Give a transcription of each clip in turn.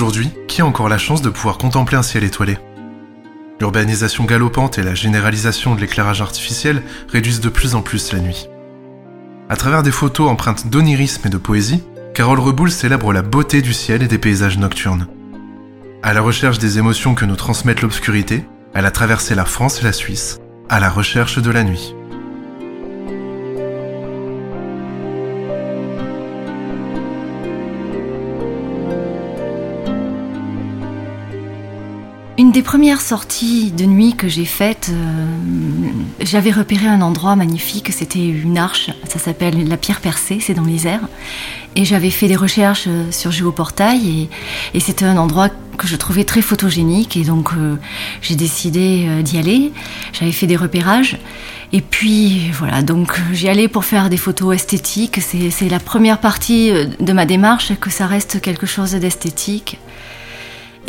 Aujourd'hui, qui a encore la chance de pouvoir contempler un ciel étoilé? L'urbanisation galopante et la généralisation de l'éclairage artificiel réduisent de plus en plus la nuit. À travers des photos empreintes d'onirisme et de poésie, Carole Reboul célèbre la beauté du ciel et des paysages nocturnes. À la recherche des émotions que nous transmettent l'obscurité, elle a traversé la France et la Suisse, à la recherche de la nuit. Une des premières sorties de nuit que j'ai faites, euh, j'avais repéré un endroit magnifique, c'était une arche, ça s'appelle la pierre percée, c'est dans les airs. Et j'avais fait des recherches euh, sur Géoportail et, et c'était un endroit que je trouvais très photogénique et donc euh, j'ai décidé d'y aller. J'avais fait des repérages et puis voilà, donc j'y allais pour faire des photos esthétiques. C'est la première partie de ma démarche, que ça reste quelque chose d'esthétique.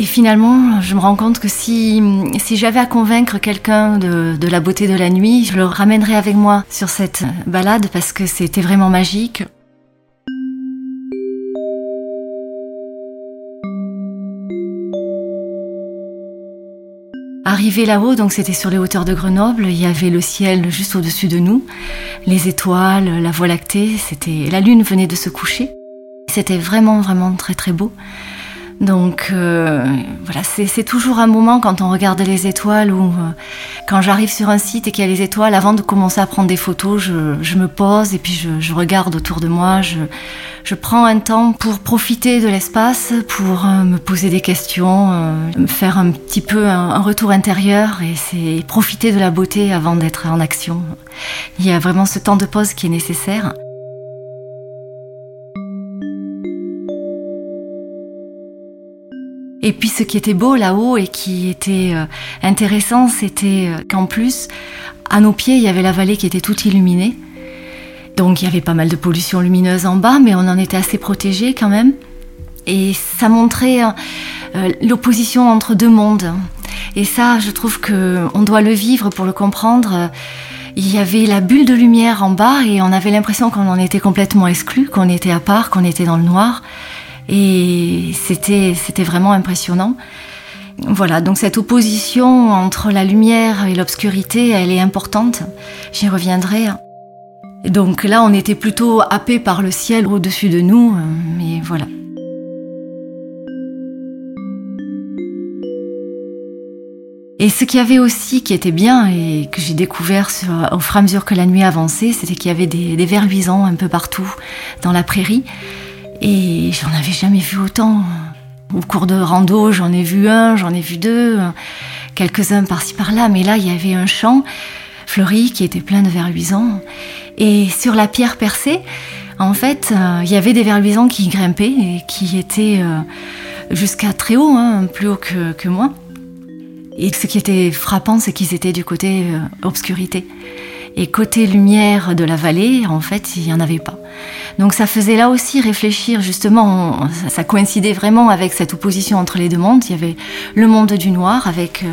Et finalement, je me rends compte que si, si j'avais à convaincre quelqu'un de, la beauté de la nuit, je le ramènerais avec moi sur cette balade parce que c'était vraiment magique. Arrivé là-haut, donc c'était sur les hauteurs de Grenoble, il y avait le ciel juste au-dessus de nous, les étoiles, la voie lactée, c'était la lune venait de se coucher. C'était vraiment vraiment très très beau. Donc euh, voilà, c'est toujours un moment quand on regarde les étoiles ou euh, quand j'arrive sur un site et qu'il y a les étoiles, avant de commencer à prendre des photos, je, je me pose et puis je, je, regarde autour de moi. Je, je prends un temps pour profiter de l'espace, pour euh, me poser des questions, euh, faire un petit peu un, un retour intérieur et c'est profiter de la beauté avant d'être en action. Il y a vraiment ce temps de pause qui est nécessaire. Et puis ce qui était beau là-haut et qui était euh, intéressant, c'était euh, qu'en plus, à nos pieds, il y avait la vallée qui était toute illuminée. Donc il y avait pas mal de pollution lumineuse en bas, mais on en était assez protégé quand même. Et ça montrait euh, l'opposition entre deux mondes. Et ça, je trouve que on doit le vivre pour le comprendre. Il y avait la bulle de lumière en bas et on avait l'impression qu'on en était complètement exclu, qu'on était à part, qu'on était dans le noir. Et c'était, c'était vraiment impressionnant. Voilà, donc cette opposition entre la lumière et l'obscurité, elle est importante. J'y reviendrai. Donc là, on était plutôt happé par le ciel au-dessus de nous, mais voilà. Et ce qu'il y avait aussi qui était bien et que j'ai découvert au fur et à mesure que la nuit avançait, c'était qu'il y avait des, des vers un peu partout dans la prairie. Et j'en avais jamais vu autant. Au cours de rando, j'en ai vu un, j'en ai vu deux, quelques-uns par-ci par-là, mais là, il y avait un champ fleuri qui était plein de vers luisants. Et sur la pierre percée, en fait, euh, il y avait des vers luisants qui grimpaient et qui étaient euh, jusqu'à très haut, hein, plus haut que, que, moi. Et ce qui était frappant, c'est qu'ils étaient du côté euh, obscurité. Et côté lumière de la vallée, en fait, il n'y en avait pas. Donc ça faisait là aussi réfléchir, justement, ça coïncidait vraiment avec cette opposition entre les deux mondes. Il y avait le monde du noir avec,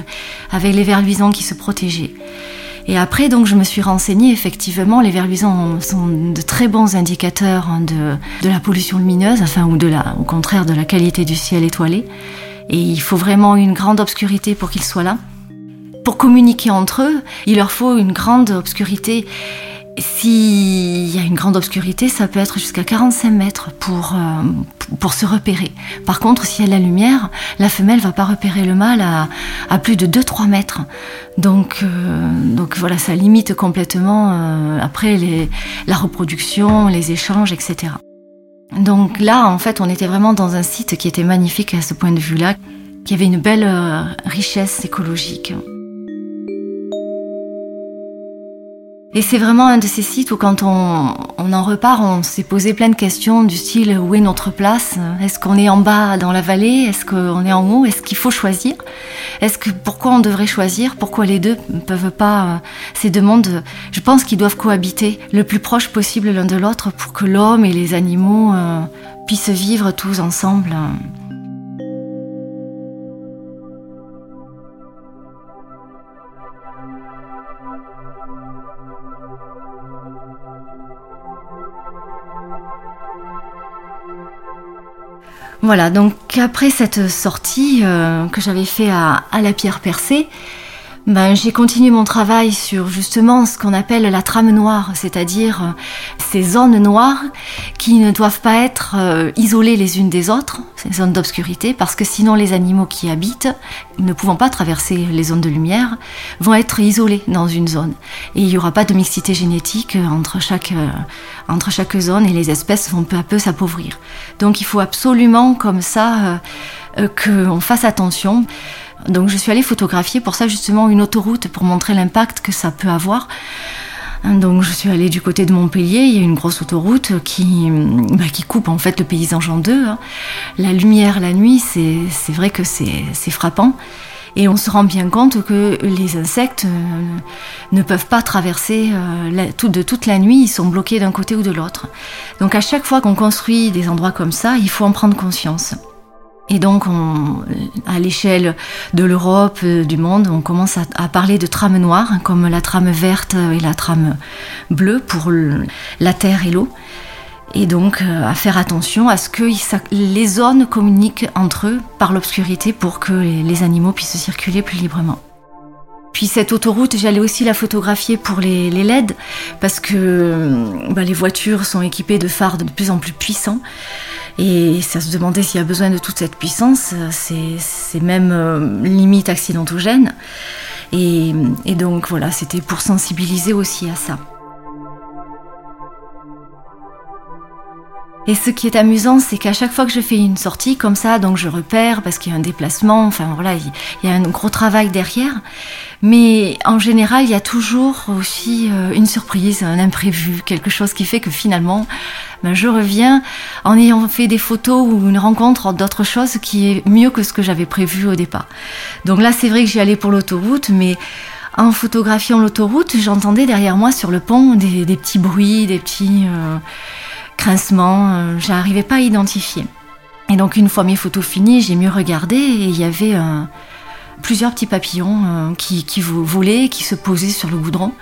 avec les vers luisants qui se protégeaient. Et après, donc, je me suis renseignée. Effectivement, les vers luisants sont de très bons indicateurs de, de la pollution lumineuse, enfin, ou de la, au contraire de la qualité du ciel étoilé. Et il faut vraiment une grande obscurité pour qu'ils soient là. Pour communiquer entre eux, il leur faut une grande obscurité. S'il y a une grande obscurité, ça peut être jusqu'à 45 mètres pour, euh, pour se repérer. Par contre, s'il y a la lumière, la femelle va pas repérer le mâle à, à plus de 2-3 mètres. Donc, euh, donc voilà, ça limite complètement euh, après les, la reproduction, les échanges, etc. Donc là, en fait, on était vraiment dans un site qui était magnifique à ce point de vue-là. qu'il y avait une belle richesse écologique. Et c'est vraiment un de ces sites où quand on, en repart, on s'est posé plein de questions du style où est notre place? Est-ce qu'on est en bas dans la vallée? Est-ce qu'on est en haut? Est-ce qu'il faut choisir? Est-ce que pourquoi on devrait choisir? Pourquoi les deux ne peuvent pas euh, Ces deux mondes, je pense qu'ils doivent cohabiter le plus proche possible l'un de l'autre pour que l'homme et les animaux euh, puissent vivre tous ensemble. Voilà, donc après cette sortie euh, que j'avais fait à, à, la pierre percée, ben, j'ai continué mon travail sur justement ce qu'on appelle la trame noire, c'est-à-dire euh, ces zones noires qui ne doivent pas être euh, isolées les unes des autres, ces zones d'obscurité, parce que sinon les animaux qui habitent, ne pouvant pas traverser les zones de lumière, vont être isolés dans une zone. Et il n'y aura pas de mixité génétique entre chaque, euh, entre chaque zone et les espèces vont peu à peu s'appauvrir. Donc il faut absolument comme ça qu'on fasse attention. Donc je suis allée photographier pour ça justement une autoroute pour montrer l'impact que ça peut avoir. Donc je suis allée du côté de Montpellier, il y a une grosse autoroute qui, bah, qui coupe en fait le paysage en deux. Hein. La lumière la nuit, c'est vrai que c'est frappant. Et on se rend bien compte que les insectes euh, ne peuvent pas traverser euh, de toute la nuit, ils sont bloqués d'un côté ou de l'autre. Donc à chaque fois qu'on construit des endroits comme ça, il faut en prendre conscience. Et donc, à l'échelle de l'Europe, euh, du monde, on commence à, parler de trames noires, hein, comme la trame verte et la trame bleue pour la terre et l'eau. Et donc, euh, à faire attention à ce que les zones communiquent entre eux par l'obscurité pour que les animaux puissent circuler plus librement. Puis cette autoroute, j'allais aussi la photographier pour les, LED parce que bah, les voitures sont équipées de phares de plus en plus puissants. Et ça se demandait s'il y a besoin de toute cette puissance, c'est même euh, limite accidentogène. Et, et donc voilà, c'était pour sensibiliser aussi à ça. Et ce qui est amusant, c'est qu'à chaque fois que je fais une sortie comme ça, donc je repère parce qu'il y a un déplacement, enfin voilà, il y a un gros travail derrière. Mais en général, il y a toujours aussi euh, une surprise, un imprévu, quelque chose qui fait que finalement, ben, je reviens en ayant fait des photos ou une rencontre d'autres choses qui est mieux que ce que j'avais prévu au départ. Donc là, c'est vrai que j'y allais pour l'autoroute, mais en photographiant l'autoroute, j'entendais derrière moi sur le pont des, petits bruits, des petits... Euh, grincement, euh, j'arrivais pas à identifier. Et donc une fois mes photos finies, j'ai mieux regardé et il y avait euh, plusieurs petits papillons euh, qui, volaient, qui se posaient sur le goudron.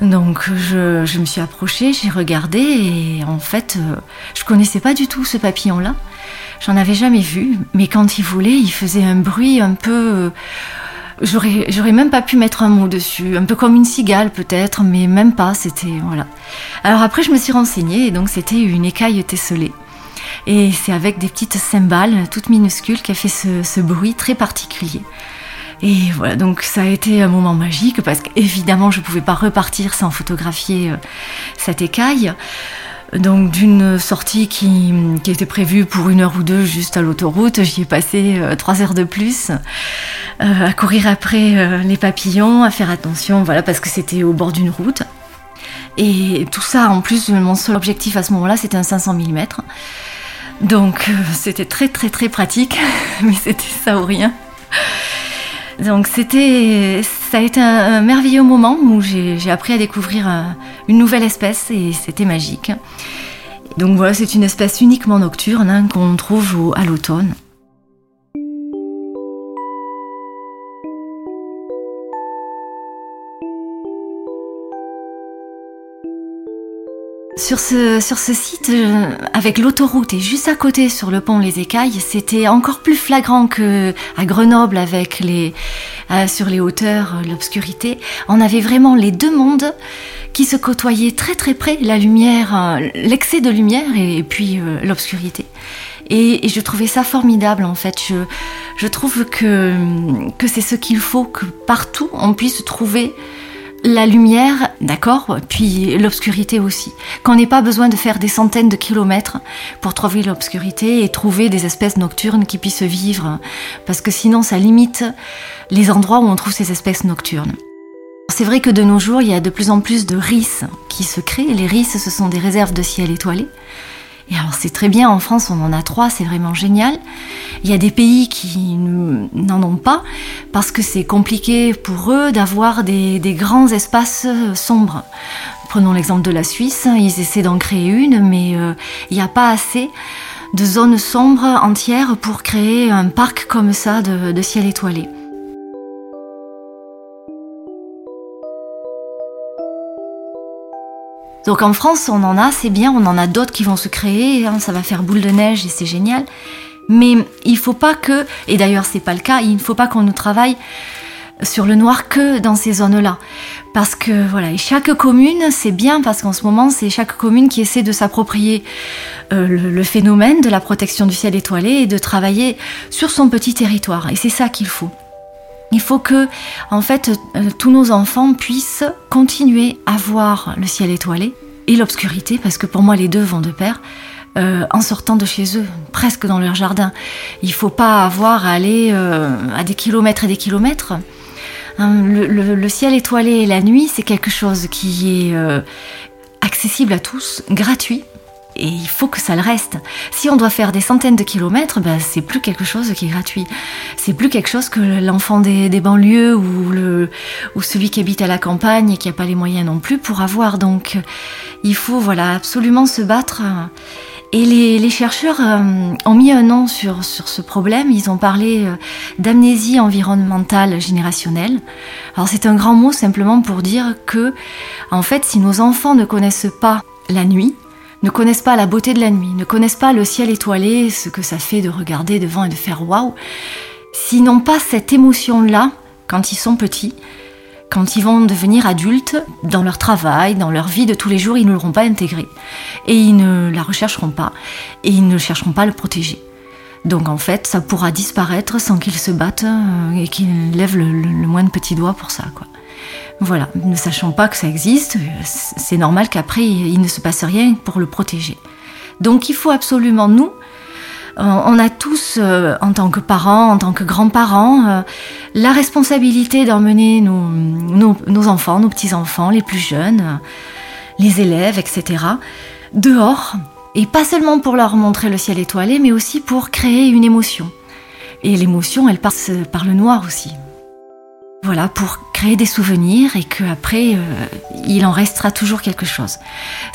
Donc je, me suis approchée, j'ai regardé et en fait je connaissais pas du tout ce papillon-là. J'en avais jamais vu, mais quand il volait, il faisait un bruit un peu J'aurais, même pas pu mettre un mot dessus, un peu comme une cigale peut-être, mais même pas, c'était voilà. Alors après je me suis renseignée et donc c'était une écaille tesselée. Et c'est avec des petites cymbales toutes minuscules qui a fait ce, bruit très particulier. Et voilà, donc ça a été un moment magique parce qu'évidemment je pouvais pas repartir sans photographier euh, cette écaille. Donc d'une sortie qui, était prévue pour une heure ou deux juste à l'autoroute, j'y ai passé euh, trois heures de plus euh, à courir après euh, les papillons, à faire attention, voilà, parce que c'était au bord d'une route. Et tout ça, en plus, mon seul objectif à ce moment-là, c'était un 500 mm. Donc c'était très très très pratique, mais c'était ça ou rien. Donc c'était, ça a été un, merveilleux moment où j'ai appris à découvrir euh, une nouvelle espèce et c'était magique. Donc voilà, c'est une espèce uniquement nocturne hein, qu'on trouve à l'automne. Sur ce, sur ce site, euh, avec l'autoroute et juste à côté sur le pont Les Écailles, c'était encore plus flagrant que à Grenoble avec les, euh, sur les hauteurs, euh, l'obscurité. On avait vraiment les deux mondes qui se côtoyaient très très près, la lumière, l'excès de lumière et, puis l'obscurité. Et, je trouvais ça formidable en fait. Je, je trouve que, que c'est ce qu'il faut, que partout on puisse trouver la lumière, d'accord, puis l'obscurité aussi. Qu'on n'ait pas besoin de faire des centaines de kilomètres pour trouver l'obscurité et trouver des espèces nocturnes qui puissent vivre, parce que sinon ça limite les endroits où on trouve ces espèces nocturnes. C'est vrai que de nos jours, il y a de plus en plus de RIS qui se créent. Les RIS, ce sont des réserves de ciel étoilé. Alors c'est très bien, en France on en a trois, c'est vraiment génial. Il y a des pays qui n'en ont pas parce que c'est compliqué pour eux d'avoir des, grands espaces euh, sombres. Prenons l'exemple de la Suisse, ils essaient d'en créer une, mais euh, il n'y a pas assez de zones sombres entières pour créer un parc comme ça de ciel étoilé. Donc en France, on en a, c'est bien, on en a d'autres qui vont se créer, hein, ça va faire boule de neige et c'est génial. Mais il faut pas que, et d'ailleurs c'est pas le cas, il ne faut pas qu'on nous travaille sur le noir que dans ces zones-là. Parce que voilà, chaque commune, c'est bien parce qu'en ce moment, c'est chaque commune qui essaie de s'approprier euh, le, phénomène de la protection du ciel étoilé et de travailler sur son petit territoire. Et c'est ça qu'il faut. Il faut que, en fait, euh, tous nos enfants puissent continuer à voir le ciel étoilé et l'obscurité, parce que pour moi, les deux vont de pair. Euh, en sortant de chez eux, presque dans leur jardin. Il faut pas avoir à aller euh, à des kilomètres et des kilomètres. Hein, le, ciel étoilé et la nuit, c'est quelque chose qui est accessible à tous, gratuit, et il faut que ça le reste. Si on doit faire des centaines de kilomètres, ben, c'est plus quelque chose qui est gratuit. C'est plus quelque chose que l'enfant des, banlieues ou, celui qui habite à la campagne et qui n'a pas les moyens non plus pour avoir. Donc il faut voilà absolument se battre. Et les, chercheurs euh, ont mis un nom sur, sur ce problème. Ils ont parlé euh, d'amnésie environnementale générationnelle. Alors c'est un grand mot simplement pour dire que, en fait, si nos enfants ne connaissent pas la nuit, ne connaissent pas la beauté de la nuit, ne connaissent pas le ciel étoilé, ce que ça fait de regarder devant et de faire waouh, s'ils n'ont pas cette émotion-là quand ils sont petits, quand ils vont devenir adultes, dans leur travail, dans leur vie de tous les jours, ils ne l'auront pas intégrée. Et ils ne la rechercheront pas. Et ils ne chercheront pas à le protéger. Donc en fait, ça pourra disparaître sans qu'ils se battent euh, et qu'ils lèvent le, le, moins de petits doigts pour ça. Voilà, ne sachant pas que ça existe, c'est normal qu'après il ne se passe rien pour le protéger. Donc il faut absolument, nous, on a tous, euh, en tant que parents, en tant que grands-parents, euh, la responsabilité d'emmener nos, enfants, nos petits-enfants, les plus jeunes, les élèves, etc., dehors. Et pas seulement pour leur montrer le ciel étoilé, mais aussi pour créer une émotion. Et l'émotion, elle passe par le noir aussi. Voilà, pour créer des souvenirs et qu'après, euh, il en restera toujours quelque chose.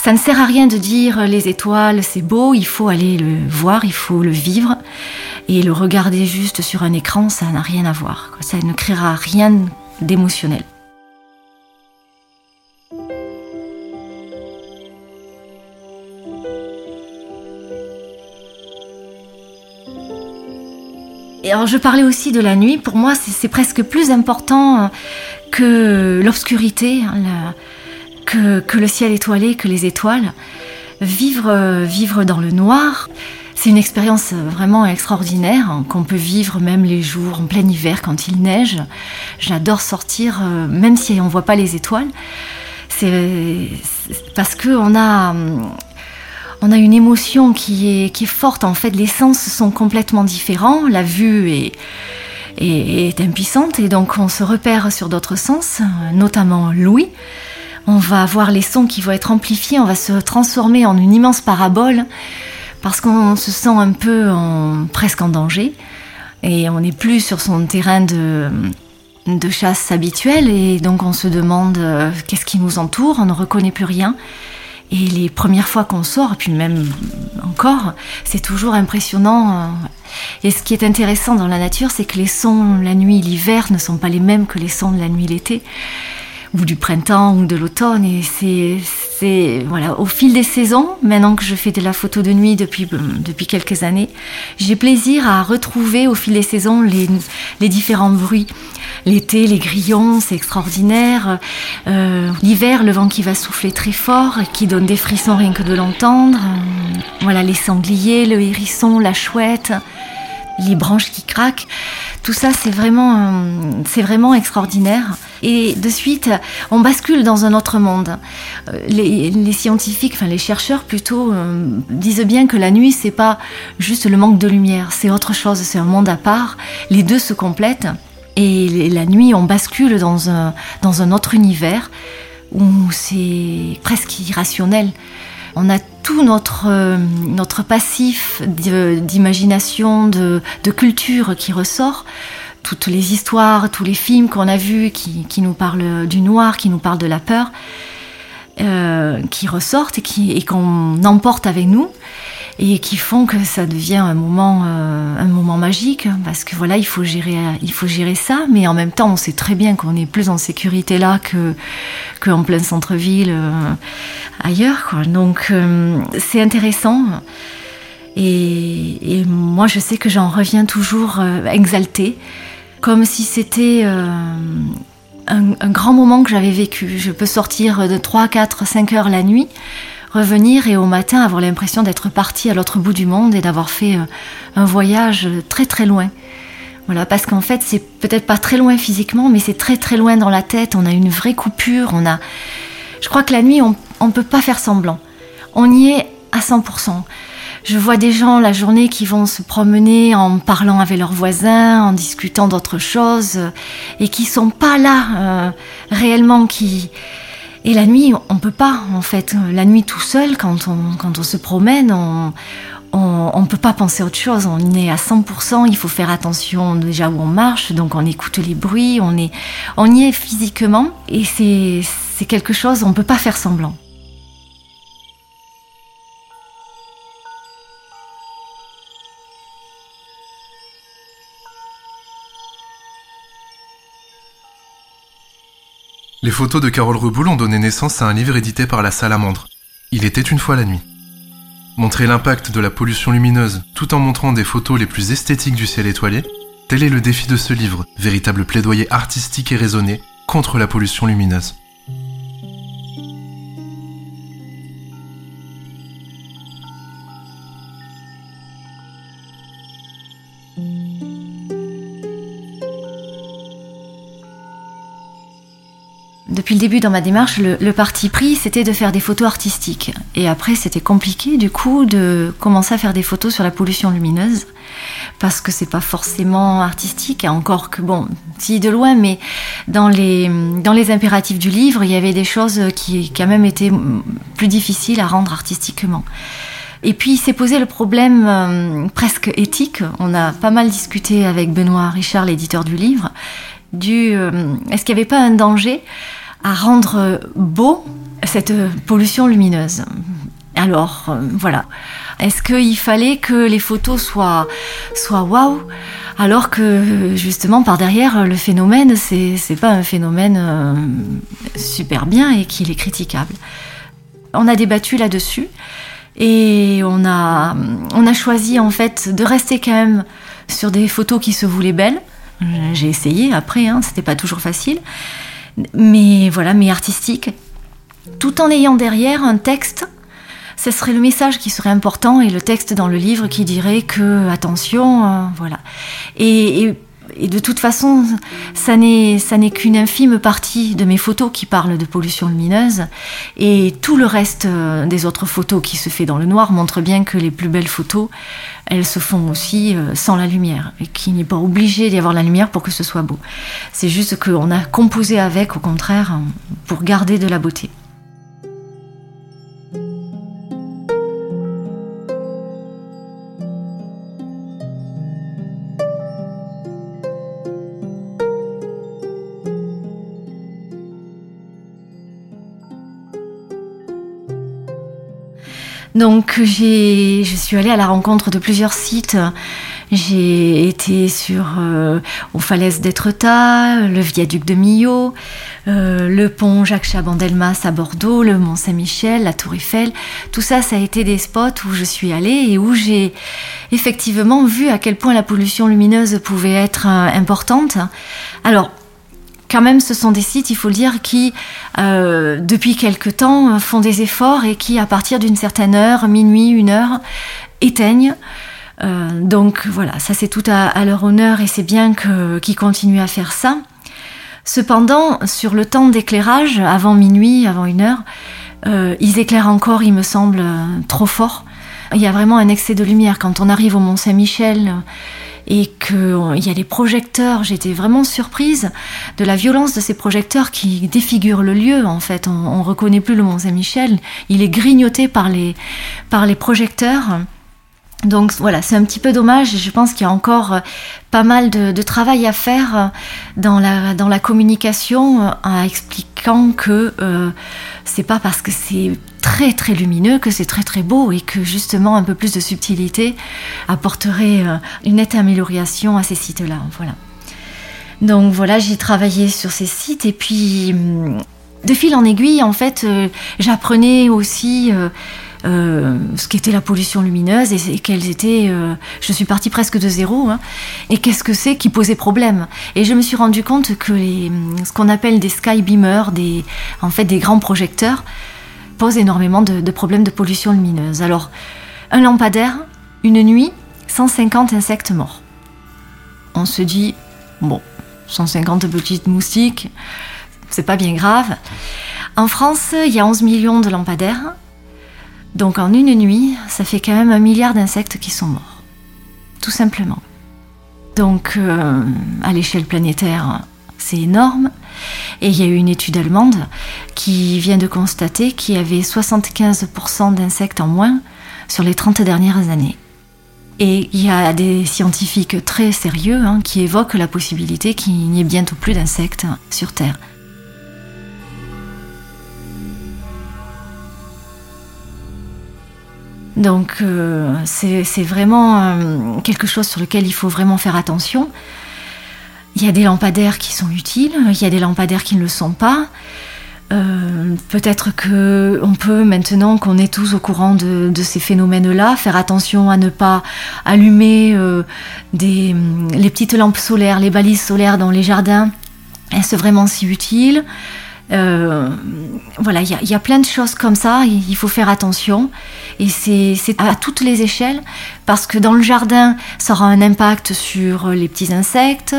Ça ne sert à rien de dire euh, les étoiles, c'est beau, il faut aller le voir, il faut le vivre. Et le regarder juste sur un écran, ça n'a rien à voir. Ça ne créera rien d'émotionnel. Je parlais aussi de la nuit. Pour moi, c'est presque plus important euh, que l'obscurité, hein, que, le ciel étoilé, que les étoiles. Vivre, euh, vivre dans le noir, c'est une expérience vraiment extraordinaire hein, qu'on peut vivre même les jours en plein hiver quand il neige. J'adore sortir, euh, même si on ne voit pas les étoiles. Parce qu'on a on a une émotion qui est, forte. En fait, les sens sont complètement différents. La vue est, impuissante et donc on se repère sur d'autres sens, notamment l'ouïe. On va avoir les sons qui vont être amplifiés, on va se transformer en une immense parabole parce qu'on se sent un peu en, presque en danger et on n'est plus sur son terrain de, de chasse habituel et donc on se demande euh, qu'est-ce qui nous entoure, on ne reconnaît plus rien. Et les premières fois qu'on sort, puis même encore, c'est toujours impressionnant. Et ce qui est intéressant dans la nature, c'est que les sons la nuit, l'hiver ne sont pas les mêmes que les sons de la nuit l'été, ou du printemps ou de l'automne. Et c'est, voilà, au fil des saisons, maintenant que je fais de la photo de nuit depuis, depuis quelques années, j'ai plaisir à retrouver au fil des saisons les, les différents bruits. L'été, les grillons, c'est extraordinaire. Euh, l'hiver, le vent qui va souffler très fort, qui donne des frissons rien que de l'entendre. Euh, voilà, les sangliers, le hérisson, la chouette. Les branches qui craquent. Tout ça, c'est vraiment, c'est vraiment extraordinaire. Et de suite, on bascule dans un autre monde. Euh, les, scientifiques, enfin les chercheurs plutôt, euh, disent bien que la nuit, c'est pas juste le manque de lumière, c'est autre chose, c'est un monde à part. Les deux se complètent. Et la nuit, on bascule dans un, dans un autre univers où c'est presque irrationnel. On a tout notre, euh, passif d'imagination, de, culture qui ressort. Toutes les histoires, tous les films qu'on a vus qui, nous parlent du noir, qui nous parlent de la peur, euh, qui ressortent et qu'on emporte avec nous et qui font que ça devient un moment, euh, un moment magique parce que voilà, il faut gérer, il faut gérer ça, mais en même temps, on sait très bien qu'on est plus en sécurité là que qu'en plein centre-ville euh, ailleurs. Quoi. Donc euh, c'est intéressant. Et, moi, je sais que j'en reviens toujours exaltée, comme si c'était un, un, grand moment que j'avais vécu. Je peux sortir de 3, 4, 5 heures la nuit revenir et au matin avoir l'impression d'être parti à l'autre bout du monde et d'avoir fait euh, un voyage très très loin. Voilà, parce qu'en fait, c'est peut-être pas très loin physiquement, mais c'est très très loin dans la tête. On a une vraie coupure. On a, je crois que la nuit, on, on peut pas faire semblant. On y est à 100%. Je vois des gens la journée qui vont se promener en parlant avec leurs voisins, en discutant d'autres choses, et qui sont pas là euh, réellement, qui et la nuit, on peut pas, en fait. La nuit tout seul, quand on, quand on se promène, on, on ne peut pas penser à autre chose. On est à 100%. Il faut faire attention déjà où on marche. Donc on écoute les bruits. On, est, on y est physiquement. Et c'est quelque chose, on ne peut pas faire semblant. Les photos de Carole Reboul ont donné naissance à un livre édité par la Salamandre. Il était une fois la nuit. Montrer l'impact de la pollution lumineuse tout en montrant des photos les plus esthétiques du ciel étoilé, tel est le défi de ce livre, véritable plaidoyer artistique et raisonné contre la pollution lumineuse. Depuis le début dans ma démarche, le, parti pris, c'était de faire des photos artistiques. Et après, c'était compliqué, du coup, de commencer à faire des photos sur la pollution lumineuse, parce que c'est pas forcément artistique, encore que, bon, si de loin, mais dans les, dans les impératifs du livre, il y avait des choses qui, quand même, étaient plus difficiles à rendre artistiquement. Et puis il s'est posé le problème euh, presque éthique. On a pas mal discuté avec Benoît Richard, l'éditeur du livre, du euh, est-ce qu'il n'y avait pas un danger à rendre beau cette pollution lumineuse. Alors, euh, voilà. Est-ce qu'il fallait que les photos soient, soient waouh alors que justement par derrière le phénomène c'est c'est pas un phénomène euh, super bien et qu'il est critiquable? On a débattu là-dessus et on a on a choisi en fait de rester quand même sur des photos qui se voulaient belles. J'ai essayé après, hein, c'était pas toujours facile mais voilà, mais artistique, tout en ayant derrière un texte. Ce serait le message qui serait important et le texte dans le livre qui dirait que attention, euh, voilà. Et, de toute façon, ça n'est ça n'est qu'une infime partie de mes photos qui parlent de pollution lumineuse et tout le reste euh, des autres photos qui se fait dans le noir montre bien que les plus belles photos, elles se font aussi euh, sans la lumière et qu'il n'est pas obligé d'y avoir la lumière pour que ce soit beau. C'est juste qu'on a composé avec, au contraire, pour garder de la beauté. Donc j'ai, je suis allée à la rencontre de plusieurs sites. J'ai été sur euh, aux falaises d'Étretat, le viaduc de Millau, euh, le pont Jacques Chabandelmas à Bordeaux, le Mont Saint-Michel, la Tour Eiffel. Tout ça, ça a été des spots où je suis allée et où j'ai effectivement vu à quel point la pollution lumineuse pouvait être euh, importante. Alors quand même, ce sont des sites, il faut le dire, qui, euh, depuis quelque temps, font des efforts et qui, à partir d'une certaine heure, minuit, une heure, éteignent Euh, donc voilà, ça c'est tout à, leur honneur et c'est bien qu'ils continuent à faire ça. Cependant, sur le temps d'éclairage, avant minuit, avant une heure, euh, ils éclairent encore, il me semble, trop fort. Il y a vraiment un excès de lumière. Quand on arrive au Mont Saint-Michel, et qu'il y a les projecteurs. J'étais vraiment surprise de la violence de ces projecteurs qui défigurent le lieu. En fait, on, ne reconnaît plus le Mont Saint-Michel. Il est grignoté par les par les projecteurs. Donc voilà, c'est un petit peu dommage je pense qu'il y a encore euh, pas mal de, travail à faire euh, dans la, dans la communication euh, en expliquant que c'est pas parce que c'est très très lumineux que c'est très très beau et que justement un peu plus de subtilité apporterait une nette amélioration à ces sites-là. Voilà. Donc voilà, j'ai travaillé sur ces sites et puis hum, de fil en aiguille, en fait, j'apprenais aussi euh, ce qu'était la pollution lumineuse et, qu'elles étaient. Euh, je suis partie presque de zéro. Hein, et qu'est-ce que c'est qui posait problème Et je me suis rendu compte que ce qu'on appelle des sky beamers, des, en fait des grands projecteurs, posent énormément de, de problèmes de pollution lumineuse. Alors, un lampadaire, une nuit, 150 insectes morts. On se dit, bon, 150 petites moustiques, c'est pas bien grave. En France, il y a 11 millions de lampadaires. Donc en une nuit, ça fait quand même un milliard d'insectes qui sont morts. Tout simplement. Donc euh, à l'échelle planétaire, c'est énorme. Et il y a eu une étude allemande qui vient de constater qu'il y avait 75% d'insectes en moins sur les 30 dernières années. Et il y a des scientifiques très sérieux hein, qui évoquent la possibilité qu'il n'y ait bientôt plus d'insectes sur Terre. Donc euh, c'est vraiment euh, quelque chose sur lequel il faut vraiment faire attention. Il y a des lampadaires qui sont utiles, il y a des lampadaires qui ne le sont pas. Euh, peut-être que on peut maintenant qu'on est tous au courant de, ces phénomènes-là, faire attention à ne pas allumer des, les petites lampes solaires, les balises solaires dans les jardins. Est-ce vraiment si utile? Euh, voilà, il y, a plein de choses comme ça, il faut faire attention. Et c'est à toutes les échelles, parce que dans le jardin, ça aura un impact sur les petits insectes,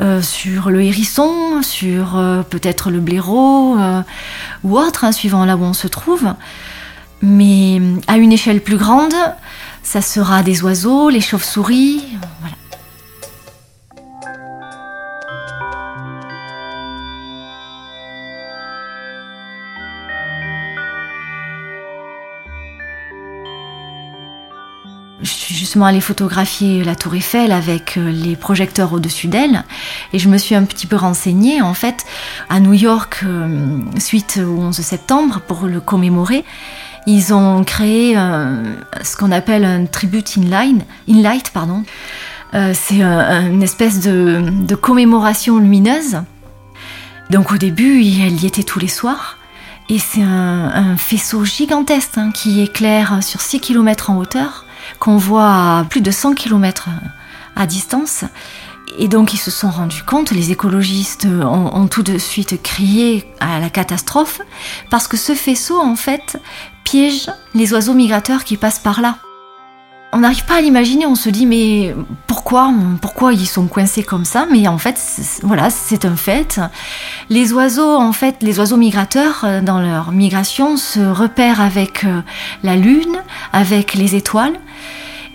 euh, sur le hérisson, sur euh, peut-être le blaireau ou autre, hein, suivant là où on se trouve. Mais à une échelle plus grande, ça sera des oiseaux, les chauves-souris, voilà. Je suis justement allée photographier la tour Eiffel avec euh, les projecteurs au-dessus d'elle et je me suis un petit peu renseignée en fait à New York euh, suite au 11 septembre pour le commémorer. Ils ont créé euh, ce qu'on appelle un tribute in, line, in light, pardon. c'est une espèce de, commémoration lumineuse. Donc au début, elle y était tous les soirs. Et c'est un, faisceau gigantesque hein, qui éclaire sur 6 km en hauteur qu'on voit à plus de 100 km à distance. Et donc ils se sont rendus compte, les écologistes ont, tout de suite crié à la catastrophe, parce que ce faisceau, en fait, piège les oiseaux migrateurs qui passent par là. On n'arrive pas à l'imaginer, on se dit mais pourquoi pourquoi ils sont coincés comme ça? Mais en fait, voilà, c'est un fait. Les oiseaux, en fait, les oiseaux migrateurs euh, dans leur migration se repèrent avec euh, la lune, avec les étoiles.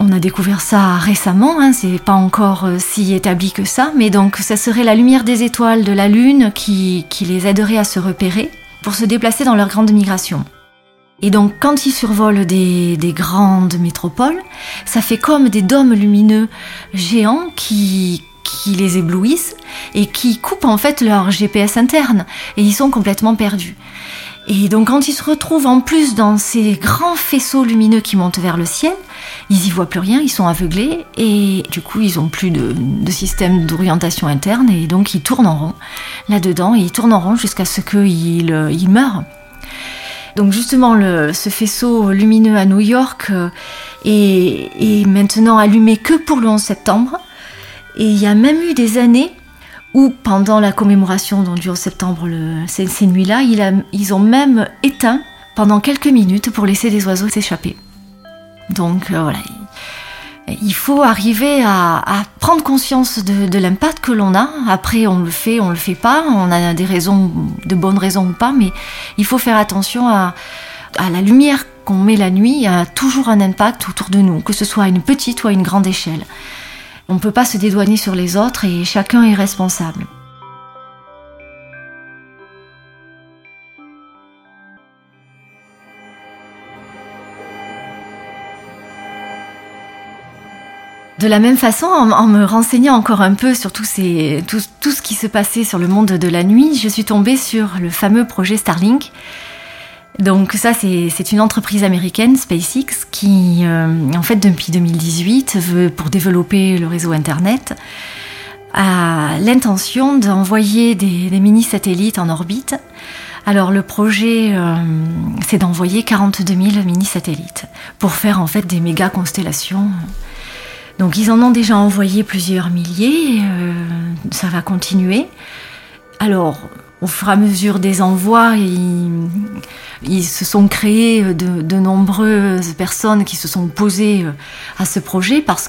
On a découvert ça récemment, hein, c'est pas encore euh, si établi que ça, mais donc ça serait la lumière des étoiles de la lune qui, les aiderait à se repérer pour se déplacer dans leur grande migration. Et donc quand ils survolent des, grandes métropoles, ça fait comme des dômes lumineux géants qui les éblouissent et qui coupent en fait leur GPS interne et ils sont complètement perdus. Et donc quand ils se retrouvent en plus dans ces grands faisceaux lumineux qui montent vers le ciel, ils y voient plus rien, ils sont aveuglés et du coup ils ont plus de, système d'orientation interne et donc ils tournent en rond là-dedans et ils tournent en rond jusqu'à ce qu'ils euh, ils meurent. Donc justement, ce faisceau lumineux à New York euh, est, maintenant allumé que pour le 11 septembre. Et il y a même eu des années où, pendant la commémoration du 11 septembre, ces, nuits-là, ils ont même éteint pendant quelques minutes pour laisser des oiseaux s'échapper. Donc euh, voilà, il faut arriver à, prendre conscience de, l'impact que l'on a. Après, on le fait, on le fait pas. On a des raisons, de bonnes raisons ou pas, mais il faut faire attention à, la lumière qu'on met la nuit a toujours un impact autour de nous, que ce soit à une petite ou à une grande échelle. On ne peut pas se dédouaner sur les autres et chacun est responsable. De la même façon, en, me renseignant encore un peu sur tout, ce qui se passait sur le monde de la nuit, je suis tombée sur le fameux projet Starlink. Donc ça, c'est une entreprise américaine, SpaceX, qui, euh, en fait, depuis 2018, veut, pour développer le réseau Internet, a l'intention d'envoyer des, mini-satellites en orbite. Alors le projet, euh, c'est d'envoyer 42 000 mini-satellites pour faire en fait des méga constellations donc ils en ont déjà envoyé plusieurs milliers, euh, ça va continuer. Alors, au fur et à mesure des envois, ils, se sont créés de, nombreuses personnes qui se sont posées euh, à ce projet parce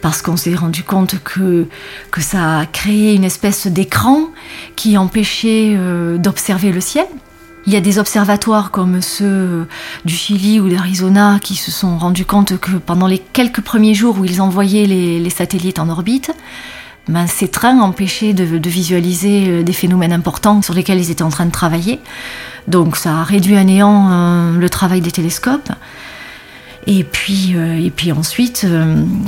parce qu'on s'est rendu compte que que ça a créé une espèce d'écran qui empêchait euh, d'observer le ciel. Il y a des observatoires comme ceux du Chili ou d'Arizona qui se sont rendus compte que pendant les quelques premiers jours où ils envoyaient les, satellites en orbite, ben, ces trains empêchaient de, visualiser euh, des phénomènes importants sur lesquels ils étaient en train de travailler. Donc ça a réduit à néant euh, le travail des télescopes. Et puis, euh, et puis ensuite,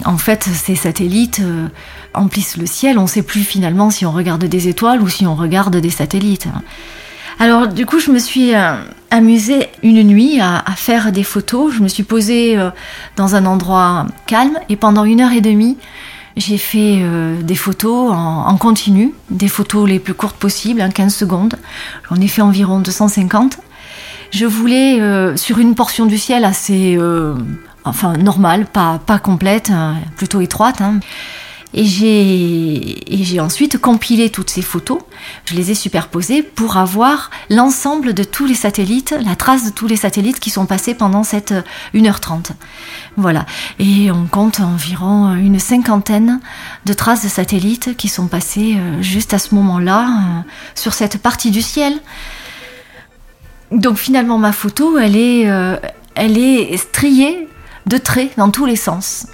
en fait, ces satellites emplissent le ciel. On ne sait plus finalement si on regarde des étoiles ou si on regarde des satellites. Alors du coup, je me suis amusée une nuit à, faire des photos. Je me suis posée dans un endroit calme et pendant une heure et demie, j'ai fait euh, des photos en, continu, des photos les plus courtes possibles, en 15 secondes. J'en ai fait environ 250. Je voulais, sur une portion du ciel assez, enfin normale, pas, pas complète, hein, plutôt étroite, hein, et j'ai ensuite compilé toutes ces photos, je les ai superposées pour avoir l'ensemble de tous les satellites, la trace de tous les satellites qui sont passés pendant cette 1h30. Voilà. Et on compte environ une cinquantaine de traces de satellites qui sont passés euh, juste à ce moment-là euh, sur cette partie du ciel. Donc finalement ma photo, elle est, euh, elle est striée de traits dans tous les sens.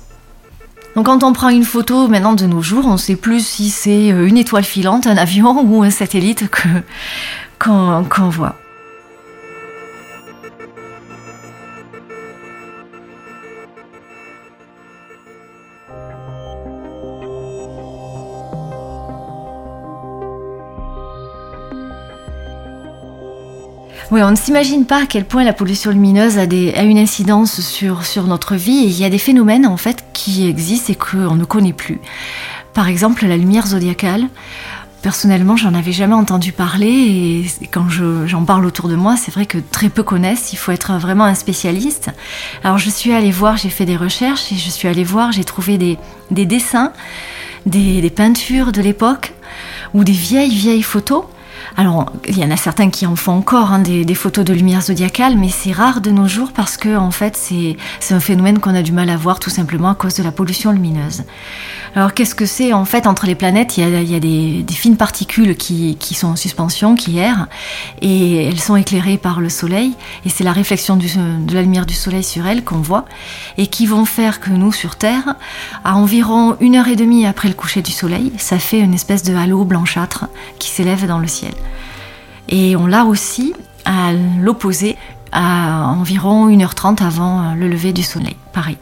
Donc quand on prend une photo maintenant de nos jours, on ne sait plus si c'est euh, une étoile filante, un avion ou un satellite qu'on voit. Oui, on ne s'imagine pas à quel point la pollution lumineuse a, une incidence sur, notre vie. Il y a des phénomènes en fait qui existent et qu'on ne connaît plus. Par exemple, la lumière zodiacale. Personnellement, j'en avais jamais entendu parler et quand j'en parle autour de moi, c'est vrai que très peu connaissent. Il faut être vraiment un spécialiste. Alors, je suis allée voir, j'ai fait des recherches et je suis allée voir, j'ai trouvé des, dessins, des, des peintures de l'époque ou des vieilles, vieilles photos alors, il y en a certains qui en font encore hein, des, photos de lumière zodiacale, mais c'est rare de nos jours parce que, en fait, c'est un phénomène qu'on a du mal à voir tout simplement à cause de la pollution lumineuse. Alors, qu'est-ce que c'est En fait, entre les planètes, il y a, des, fines particules qui, sont en suspension, qui errent, et elles sont éclairées par le soleil, et c'est la réflexion de la lumière du soleil sur elles qu'on voit, et qui vont faire que nous, sur Terre, à environ une heure et demie après le coucher du soleil, ça fait une espèce de halo blanchâtre qui s'élève dans le ciel. Et on l'a aussi à l'opposé, à environ 1h30 avant le lever du soleil. Pareil.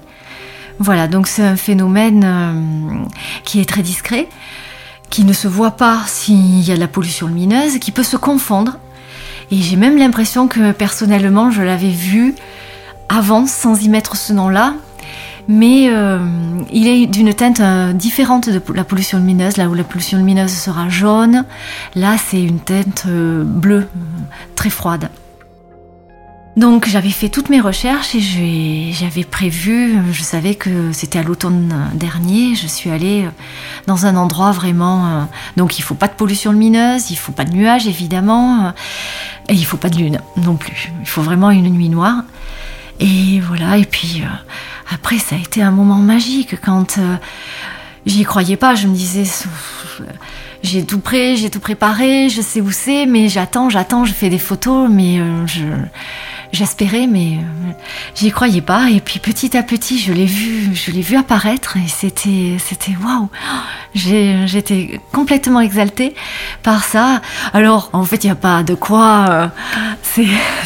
Voilà, donc c'est un phénomène euh, qui est très discret, qui ne se voit pas s'il y a de la pollution lumineuse, qui peut se confondre. Et j'ai même l'impression que personnellement, je l'avais vu avant sans y mettre ce nom-là, mais euh, il est d'une teinte euh, différente de la pollution lumineuse. Là où la pollution lumineuse sera jaune, là c'est une teinte euh, bleue, très froide. Donc j'avais fait toutes mes recherches et j'avais prévu, je savais que c'était à l'automne dernier, je suis allée dans un endroit vraiment... Donc il faut pas de pollution lumineuse, il faut pas de nuages évidemment, et il faut pas de lune non plus. Il faut vraiment une nuit noire. Et voilà, et puis après, ça a été un moment magique quand j'y croyais pas. Je me disais, j'ai tout prêt, j'ai tout préparé, je sais où c'est, mais j'attends, j'attends, je fais des photos, mais je J'espérais, mais euh, j'y croyais pas. Et puis petit à petit, je l'ai vu, je l'ai vu apparaître et c'était, c'était waouh. J'étais complètement exaltée par ça. Alors, en fait, il n'y a pas de quoi. Euh,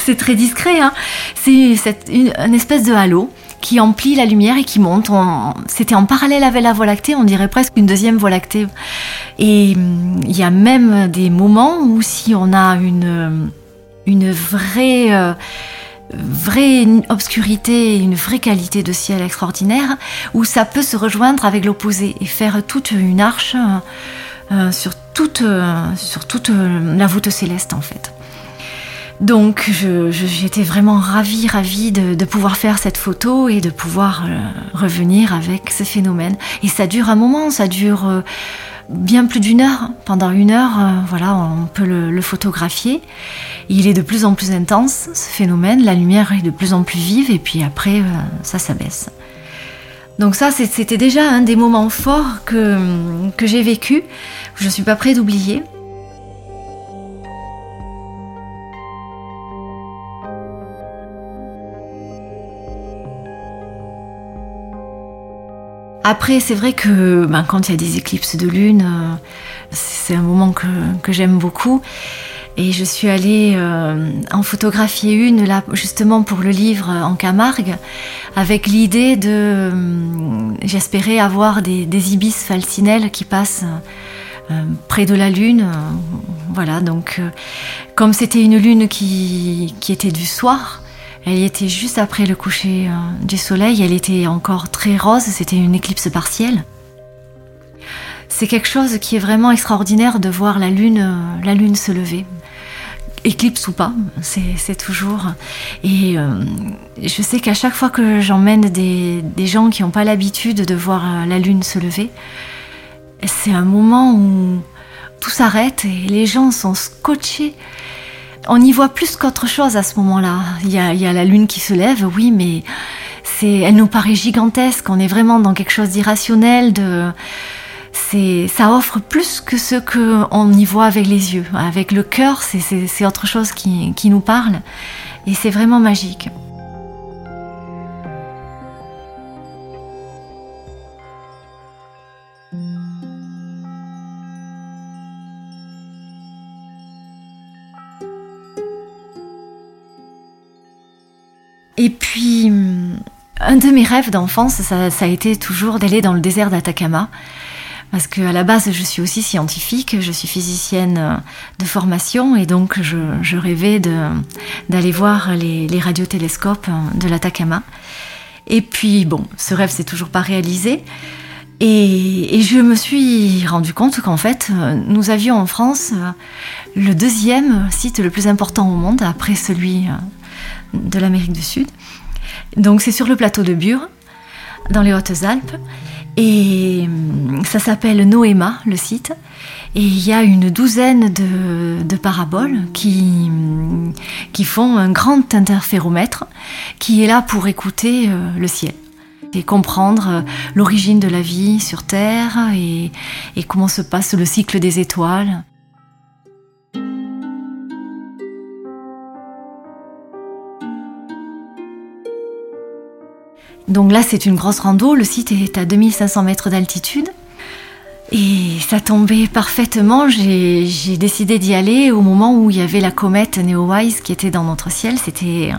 c'est très discret. Hein. C'est une, une espèce de halo qui emplit la lumière et qui monte. C'était en parallèle avec la Voie lactée, on dirait presque une deuxième Voie lactée. Et hum, il y a même des moments où si on a une une vraie, euh, vraie obscurité, une vraie qualité de ciel extraordinaire, où ça peut se rejoindre avec l'opposé et faire toute une arche euh, euh, sur toute, sur toute la voûte céleste en fait. Donc j'étais vraiment ravie, ravie de, pouvoir faire cette photo et de pouvoir revenir avec ce phénomène. Et ça dure un moment, ça dure bien plus d'une heure. Pendant une heure, euh, voilà, on peut le, photographier. Il est de plus en plus intense, ce phénomène. La lumière est de plus en plus vive et puis après, euh, ça s'abaisse. Donc ça, c'était déjà un des moments forts que, que j'ai vécu. Je ne suis pas prêt d'oublier. Après, c'est vrai que ben, quand il y a des éclipses de lune, euh, c'est un moment que, j'aime beaucoup. Et je suis allée euh, en photographier une là justement pour le livre en Camargue, avec l'idée de, euh, j'espérais avoir des, ibis falcinelles qui passent près de la lune. voilà, donc comme c'était une lune qui, qui était du soir, elle était juste après le coucher euh, du soleil, elle était encore très rose, c'était une éclipse partielle. C'est quelque chose qui est vraiment extraordinaire de voir la lune, euh, la lune se lever. Éclipse ou pas, c'est toujours. Et euh, je sais qu'à chaque fois que j'emmène des, des, gens qui n'ont pas l'habitude de voir la lune se lever, c'est un moment où tout s'arrête et les gens sont scotchés on y voit plus qu'autre chose à ce moment-là. Il y a, la lune qui se lève, oui, mais elle nous paraît gigantesque. On est vraiment dans quelque chose d'irrationnel. De, ça offre plus que ce qu'on y voit avec les yeux. Avec le cœur, c'est, autre chose qui nous parle. Et c'est vraiment magique. Et puis, un de mes rêves d'enfance, ça, a été toujours d'aller dans le désert d'Atacama. Parce qu'à la base, je suis aussi scientifique, je suis physicienne de formation et donc je, rêvais d'aller voir les, radiotélescopes de l'Atacama. Et puis, bon, ce rêve s'est toujours pas réalisé. Et, et, je me suis rendu compte qu'en fait, nous avions en France le deuxième site le plus important au monde, après celui de l'Amérique du Sud. Donc c'est sur le plateau de Bure, dans les Hautes-Alpes. Et hum, ça s'appelle Noéma, le site. Et il y a une douzaine de, paraboles qui, hum, qui font un grand interféromètre qui est là pour écouter euh, le ciel et comprendre euh, l'origine de la vie sur Terre et comment se passe le cycle des étoiles. Donc là, c'est une grosse rando. Le site est à 2500 mètres d'altitude. Et ça tombait parfaitement. J'ai décidé d'y aller au moment où il y avait la comète Neowise qui était dans notre ciel. C'était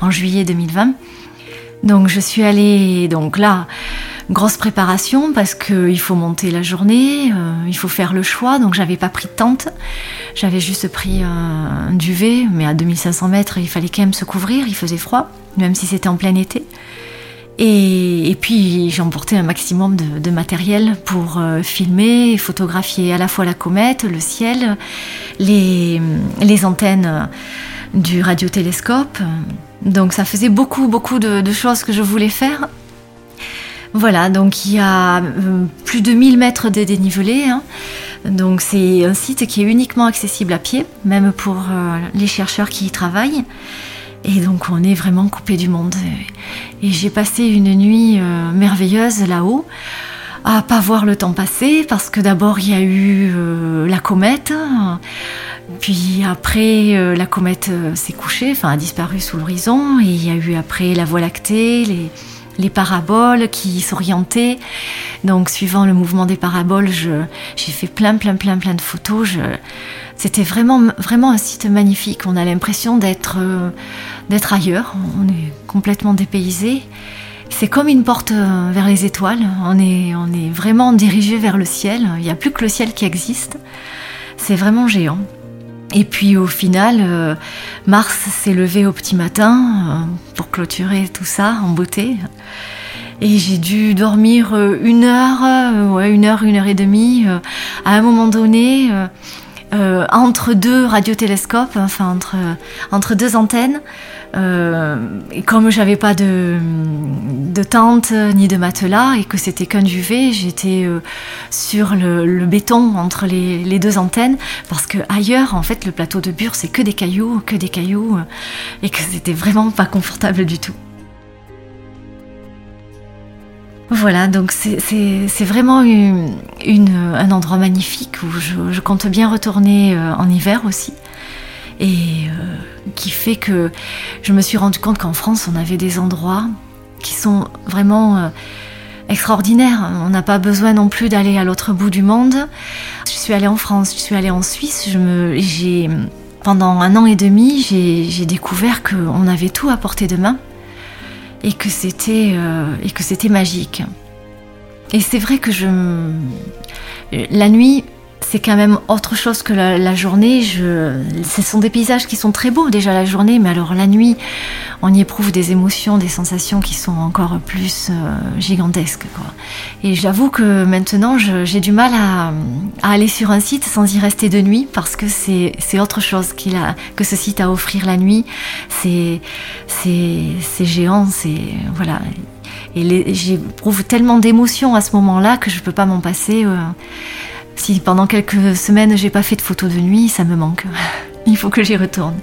en juillet 2020. Donc je suis allée, donc là, grosse préparation parce qu'il faut monter la journée, euh, il faut faire le choix. Donc j'avais pas pris de tente, j'avais juste pris un duvet, mais à 2500 mètres, il fallait quand même se couvrir, il faisait froid, même si c'était en plein été. Et, puis j'ai emporté un maximum de, matériel pour euh, filmer et photographier à la fois la comète, le ciel, les, antennes du radiotélescope. Donc ça faisait beaucoup, beaucoup de, choses que je voulais faire. Voilà, donc il y a euh, plus de 1000 mètres de dénivelé. Hein. Donc c'est un site qui est uniquement accessible à pied, même pour euh, les chercheurs qui y travaillent. Et donc on est vraiment coupé du monde. Et j'ai passé une nuit euh, merveilleuse là-haut à pas voir le temps passer parce que d'abord il y a eu euh, la comète, puis après euh, la comète s'est couchée, enfin a disparu sous l'horizon, et il y a eu après la Voie lactée, les, les paraboles qui s'orientaient. Donc suivant le mouvement des paraboles, j'ai fait plein plein plein plein de photos. C'était vraiment vraiment un site magnifique. On a l'impression d'être d'être ailleurs. On est complètement dépaysé. C'est comme une porte euh, vers les étoiles. On est, on est vraiment dirigé vers le ciel. Il n'y a plus que le ciel qui existe. C'est vraiment géant. Et puis au final, euh, Mars s'est levé au petit matin euh, pour clôturer tout ça en beauté. Et j'ai dû dormir une heure, ouais, une heure, une heure et demie. à un moment donné, entre deux radiotélescopes, enfin entre, deux antennes, euh, et comme j'avais pas de, de, tente ni de matelas et que c'était qu'un duvet, j'étais euh, sur le, béton entre les, les, deux antennes parce que ailleurs, en fait, le plateau de Bure, c'est que des cailloux, que des cailloux, euh, et que c'était vraiment pas confortable du tout. Voilà, donc c'est vraiment un endroit magnifique où je, compte bien retourner en hiver aussi. Et qui fait que je me suis rendu compte qu'en France, on avait des endroits qui sont vraiment euh, extraordinaires. On n'a pas besoin non plus d'aller à l'autre bout du monde. Je suis allée en France, je suis allée en Suisse. Pendant un an et demi, j'ai, découvert qu'on avait tout à portée de main et que c'était, euh, et que c'était magique. Et c'est vrai que je, la nuit, c'est quand même autre chose que la, journée. Ce sont des paysages qui sont très beaux déjà la journée, mais alors la nuit, on y éprouve des émotions, des sensations qui sont encore plus euh, gigantesques. Et j'avoue que maintenant, j'ai du mal à, aller sur un site sans y rester de nuit parce que c'est autre chose a, que ce site à offrir la nuit. C'est géant, c'est voilà. Et j'éprouve tellement d'émotions à ce moment-là que je peux pas m'en passer. Euh, si pendant quelques semaines j'ai pas fait de photos de nuit, ça me manque. Il faut que j'y retourne.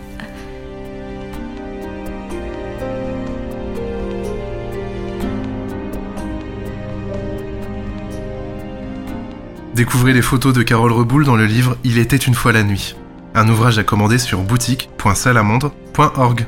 Découvrez les photos de Carole Reboul dans le livre Il était une fois la nuit, un ouvrage à commander sur boutique.salamandre.org.